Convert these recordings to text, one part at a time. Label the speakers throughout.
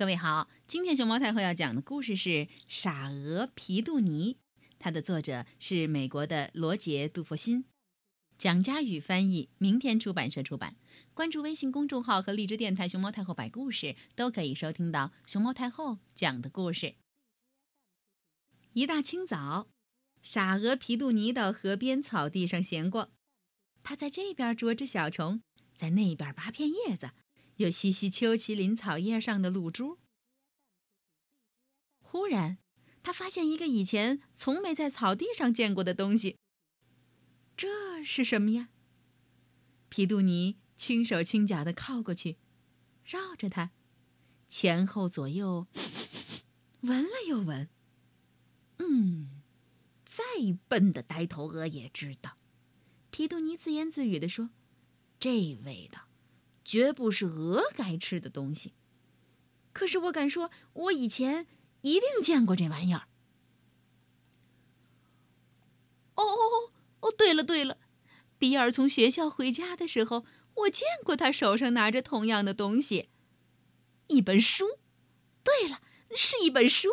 Speaker 1: 各位好，今天熊猫太后要讲的故事是《傻鹅皮杜尼》，它的作者是美国的罗杰·杜佛辛，蒋佳宇翻译，明天出版社出版。关注微信公众号和荔枝电台“熊猫太后摆故事”，都可以收听到熊猫太后讲的故事。一大清早，傻鹅皮杜尼到河边草地上闲逛，他在这边捉只小虫，在那边拔片叶子。又吸吸秋麒麟草叶上的露珠。忽然，他发现一个以前从没在草地上见过的东西。这是什么呀？皮杜尼轻手轻脚的靠过去，绕着它，前后左右闻了又闻。嗯，再笨的呆头鹅也知道。皮杜尼自言自语地说：“这味道。”绝不是鹅该吃的东西。可是我敢说，我以前一定见过这玩意儿。哦哦哦！对了对了，比尔从学校回家的时候，我见过他手上拿着同样的东西，一本书。对了，是一本书。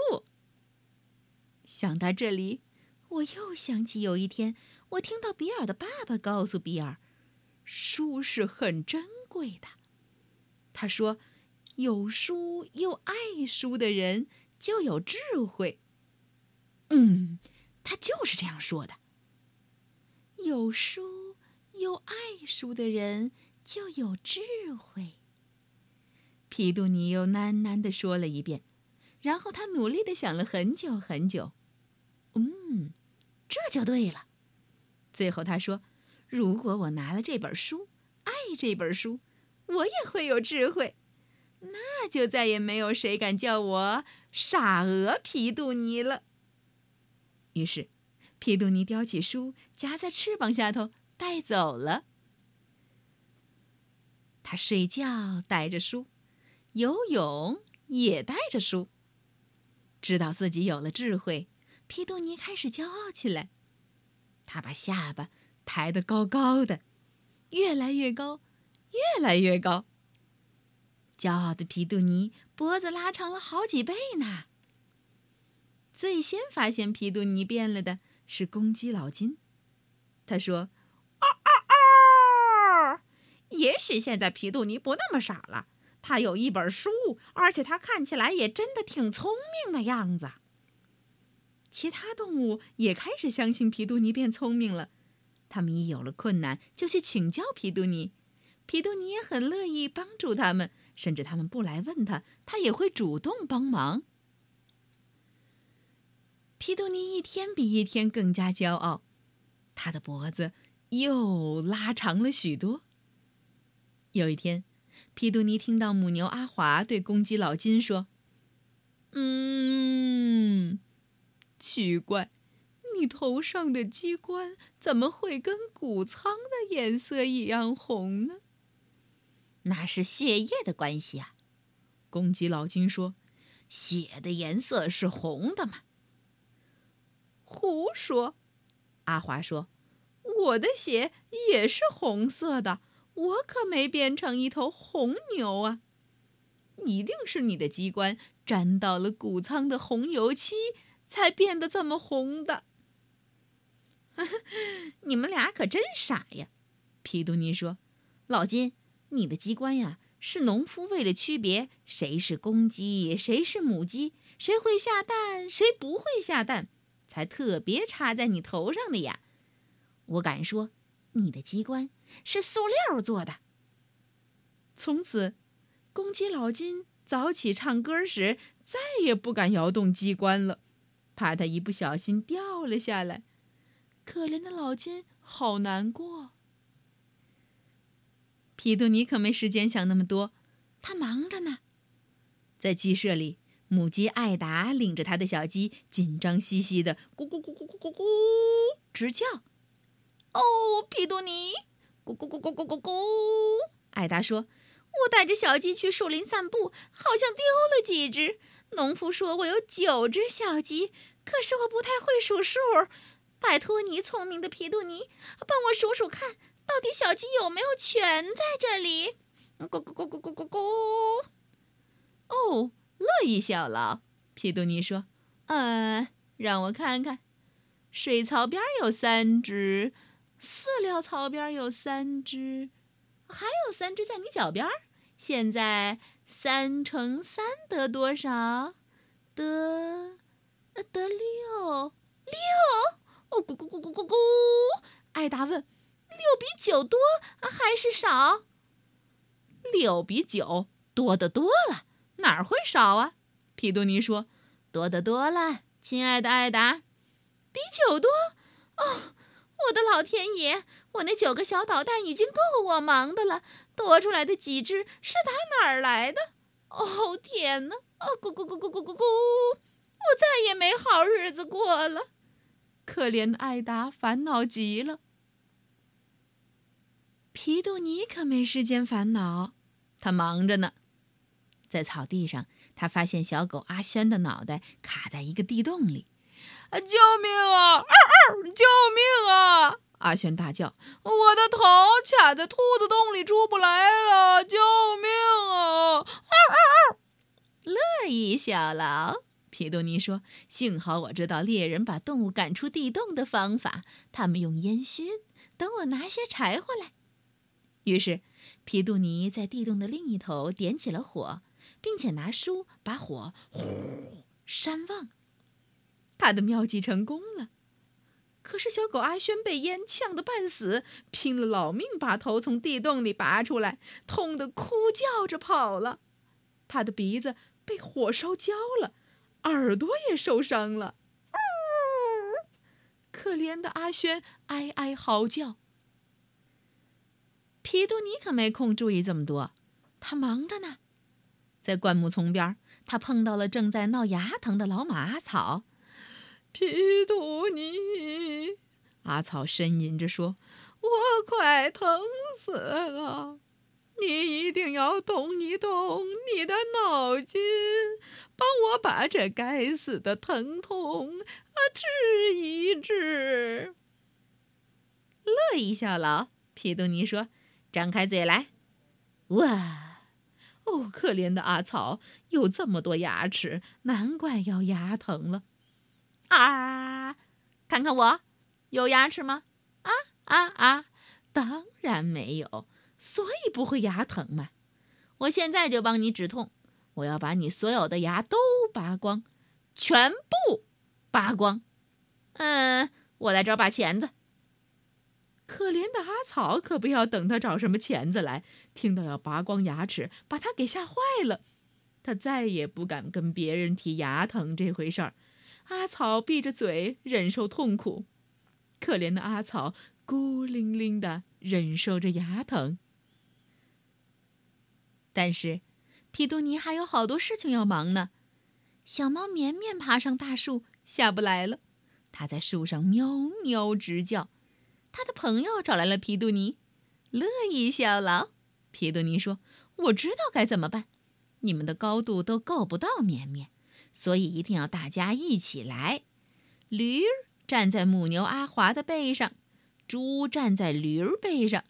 Speaker 1: 想到这里，我又想起有一天，我听到比尔的爸爸告诉比尔，书是很珍。贵的，他说：“有书又爱书的人就有智慧。”嗯，他就是这样说的。有书又爱书的人就有智慧。皮杜尼又喃喃的说了一遍，然后他努力的想了很久很久。嗯，这就对了。最后他说：“如果我拿了这本书，这本书。”我也会有智慧，那就再也没有谁敢叫我傻鹅皮杜尼了。于是，皮杜尼叼起书，夹在翅膀下头带走了。他睡觉带着书，游泳也带着书。知道自己有了智慧，皮杜尼开始骄傲起来。他把下巴抬得高高的，越来越高。越来越高。骄傲的皮杜尼脖子拉长了好几倍呢。最先发现皮杜尼变了的是公鸡老金，他说：“嗷嗷嗷！也许现在皮杜尼不那么傻了，他有一本书，而且他看起来也真的挺聪明的样子。”其他动物也开始相信皮杜尼变聪明了，他们一有了困难就去请教皮杜尼。皮杜尼也很乐意帮助他们，甚至他们不来问他，他也会主动帮忙。皮杜尼一天比一天更加骄傲，他的脖子又拉长了许多。有一天，皮杜尼听到母牛阿华对公鸡老金说：“嗯，奇怪，你头上的鸡冠怎么会跟谷仓的颜色一样红呢？”那是血液的关系啊，公鸡老金说：“血的颜色是红的嘛。”胡说，阿华说：“我的血也是红色的，我可没变成一头红牛啊！一定是你的机关沾到了谷仓的红油漆，才变得这么红的。” 你们俩可真傻呀，皮杜尼说：“老金。”你的机关呀，是农夫为了区别谁是公鸡，谁是母鸡，谁会下蛋，谁不会下蛋，才特别插在你头上的呀。我敢说，你的机关是塑料做的。从此，公鸡老金早起唱歌时再也不敢摇动机关了，怕它一不小心掉了下来。可怜的老金，好难过。皮杜尼可没时间想那么多，他忙着呢。在鸡舍里，母鸡艾达领着他的小鸡，紧张兮兮的咕咕咕咕咕咕咕直叫。哦，皮杜尼，咕咕咕咕咕咕咕。艾达说：“我带着小鸡去树林散步，好像丢了几只。农夫说我有九只小鸡，可是我不太会数数。拜托你，聪明的皮杜尼，帮我数数看。”到底小鸡有没有全在这里？咕咕咕咕咕咕咕！哦，乐意效劳。皮杜尼说：“嗯，让我看看，水槽边有三只，饲料槽边有三只，还有三只在你脚边。现在三乘三得多少？得，得六六。艾达问：六比九多还是少？六比九多得多了，哪会少啊？”皮杜尼说：“多得多了，亲爱的艾达，比九多。哦，我的老天爷！我那九个小捣蛋已经够我忙的了，多出来的几只是打哪儿来的？哦，天哪！哦，咕咕咕咕咕咕咕！我再也没好日子过了。可怜的艾达烦恼极了。皮杜尼可没时间烦恼，他忙着呢，在草地上。”他发现小狗阿轩的脑袋卡在一个地洞里，“啊救命啊！救命啊！”阿轩大叫，“我的头卡在兔子洞里出不来了！救命啊！”乐意效劳，皮杜尼说：“幸好我知道猎人把动物赶出地洞的方法，他们用烟熏。等我拿些柴火来。”于是，皮杜尼在地洞的另一头点起了火。并且拿书把火呼扇旺，他的妙计成功了。可是小狗阿轩被烟呛得半死，拼了老命把头从地洞里拔出来，痛得哭叫着跑了。他的鼻子被火烧焦了，耳朵也受伤了。可怜的阿轩哀哀嚎叫。皮杜尼可没空注意这么多，他忙着呢。在灌木丛边，他碰到了正在闹牙疼的老马阿草。皮杜尼，阿草呻吟着说：“我快疼死了，你一定要动一动你的脑筋，帮我把这该死的疼痛啊治一治。”乐意效劳，皮杜尼说：“张开嘴来，哇！”哦，可怜的阿草有这么多牙齿，难怪要牙疼了。啊，看看我，有牙齿吗？啊啊啊！当然没有，所以不会牙疼嘛。我现在就帮你止痛，我要把你所有的牙都拔光，全部拔光。嗯，我来找把钳子。可怜的阿草可不要等他找什么钳子来，听到要拔光牙齿，把他给吓坏了。他再也不敢跟别人提牙疼这回事儿。阿草闭着嘴忍受痛苦，可怜的阿草孤零零的忍受着牙疼。但是，皮杜尼还有好多事情要忙呢。小猫绵绵爬上大树下不来了，它在树上喵喵直叫。他的朋友找来了皮杜尼，乐意效劳。皮杜尼说：“我知道该怎么办。你们的高度都够不到绵绵，所以一定要大家一起来。驴儿站在母牛阿华的背上，猪站在驴儿背上，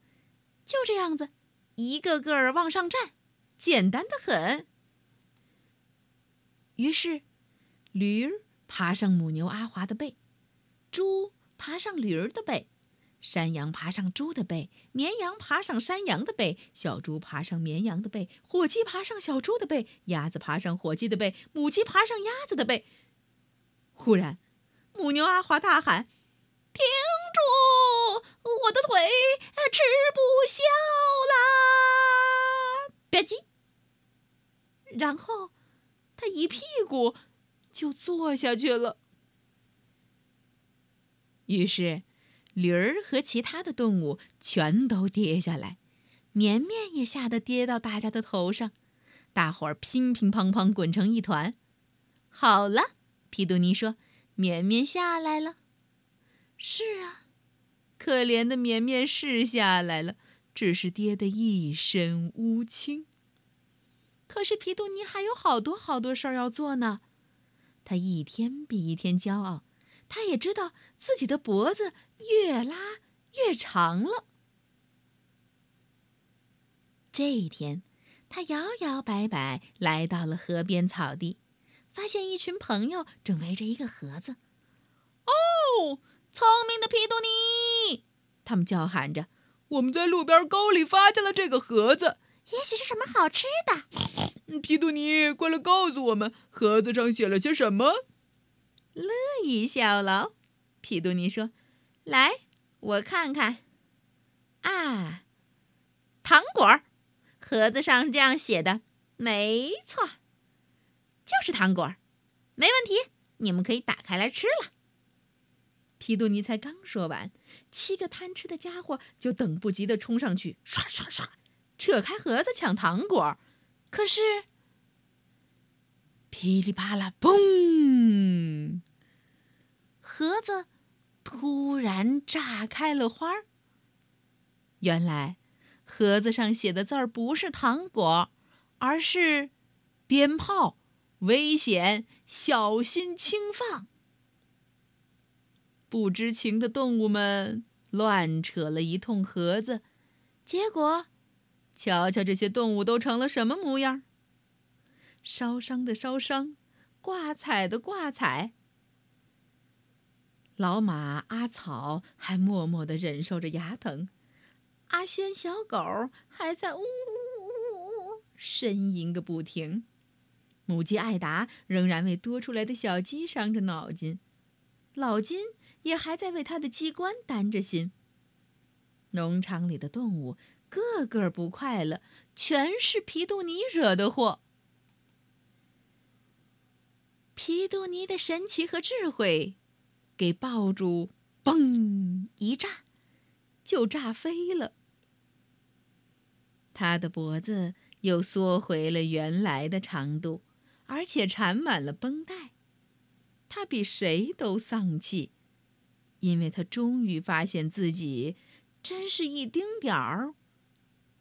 Speaker 1: 就这样子，一个个儿往上站，简单的很。”于是，驴儿爬上母牛阿华的背，猪爬上驴儿的背。山羊爬上猪的背，绵羊爬上山羊的背，小猪爬上绵羊的背，火鸡爬上小猪的背，鸭子爬上火鸡的背，母鸡爬上鸭子的背。忽然，母牛阿华大喊：“停住！我的腿吃不消啦！”吧唧，然后他一屁股就坐下去了。于是。驴儿和其他的动物全都跌下来，绵绵也吓得跌到大家的头上，大伙儿乒乒乓乓滚成一团。好了，皮杜尼说：“绵绵下来了。”是啊，可怜的绵绵是下来了，只是跌得一身乌青。可是皮杜尼还有好多好多事儿要做呢，他一天比一天骄傲。他也知道自己的脖子越拉越长了。这一天，他摇摇摆摆来到了河边草地，发现一群朋友正围着一个盒子。哦，聪明的皮杜尼！他们叫喊着：“
Speaker 2: 我们在路边沟里发现了这个盒子，
Speaker 3: 也许是什么好吃的。”
Speaker 2: 皮杜尼，快来告诉我们，盒子上写了些什么？
Speaker 1: 乐意效劳，皮杜尼说：“来，我看看。啊，糖果，盒子上这样写的，没错。”就是糖果，没问题，你们可以打开来吃了。皮杜尼才刚说完，七个贪吃的家伙就等不及的冲上去，刷刷刷，扯开盒子抢糖果。可是，噼里啪啦，嘣！盒子突然炸开了花儿。原来，盒子上写的字儿不是糖果，而是鞭炮。危险！小心轻放！不知情的动物们乱扯了一通盒子，结果，瞧瞧这些动物都成了什么模样？烧伤的烧伤，挂彩的挂彩。老马阿草还默默的忍受着牙疼，阿轩小狗还在呜呜呜呜呻吟个不停。母鸡艾达仍然为多出来的小鸡伤着脑筋，老金也还在为他的鸡冠担着心。农场里的动物个个不快乐，全是皮杜尼惹的祸。皮杜尼的神奇和智慧，给爆竹嘣一炸，就炸飞了。他的脖子又缩回了原来的长度。而且缠满了绷带，他比谁都丧气，因为他终于发现自己真是一丁点儿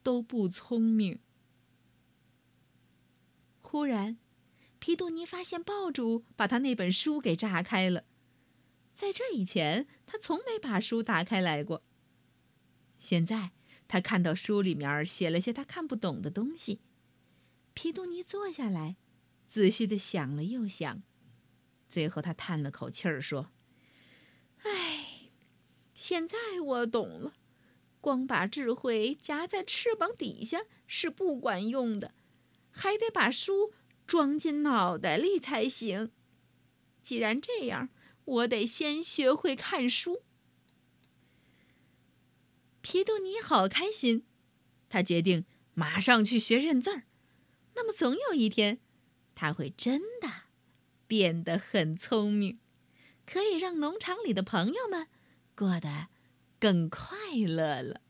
Speaker 1: 都不聪明。忽然，皮杜尼发现爆竹把他那本书给炸开了，在这以前，他从没把书打开来过。现在，他看到书里面写了些他看不懂的东西。皮杜尼坐下来。仔细的想了又想，最后他叹了口气儿说：“唉，现在我懂了，光把智慧夹在翅膀底下是不管用的，还得把书装进脑袋里才行。既然这样，我得先学会看书。”皮杜尼好开心，他决定马上去学认字儿。那么总有一天。他会真的变得很聪明，可以让农场里的朋友们过得更快乐了。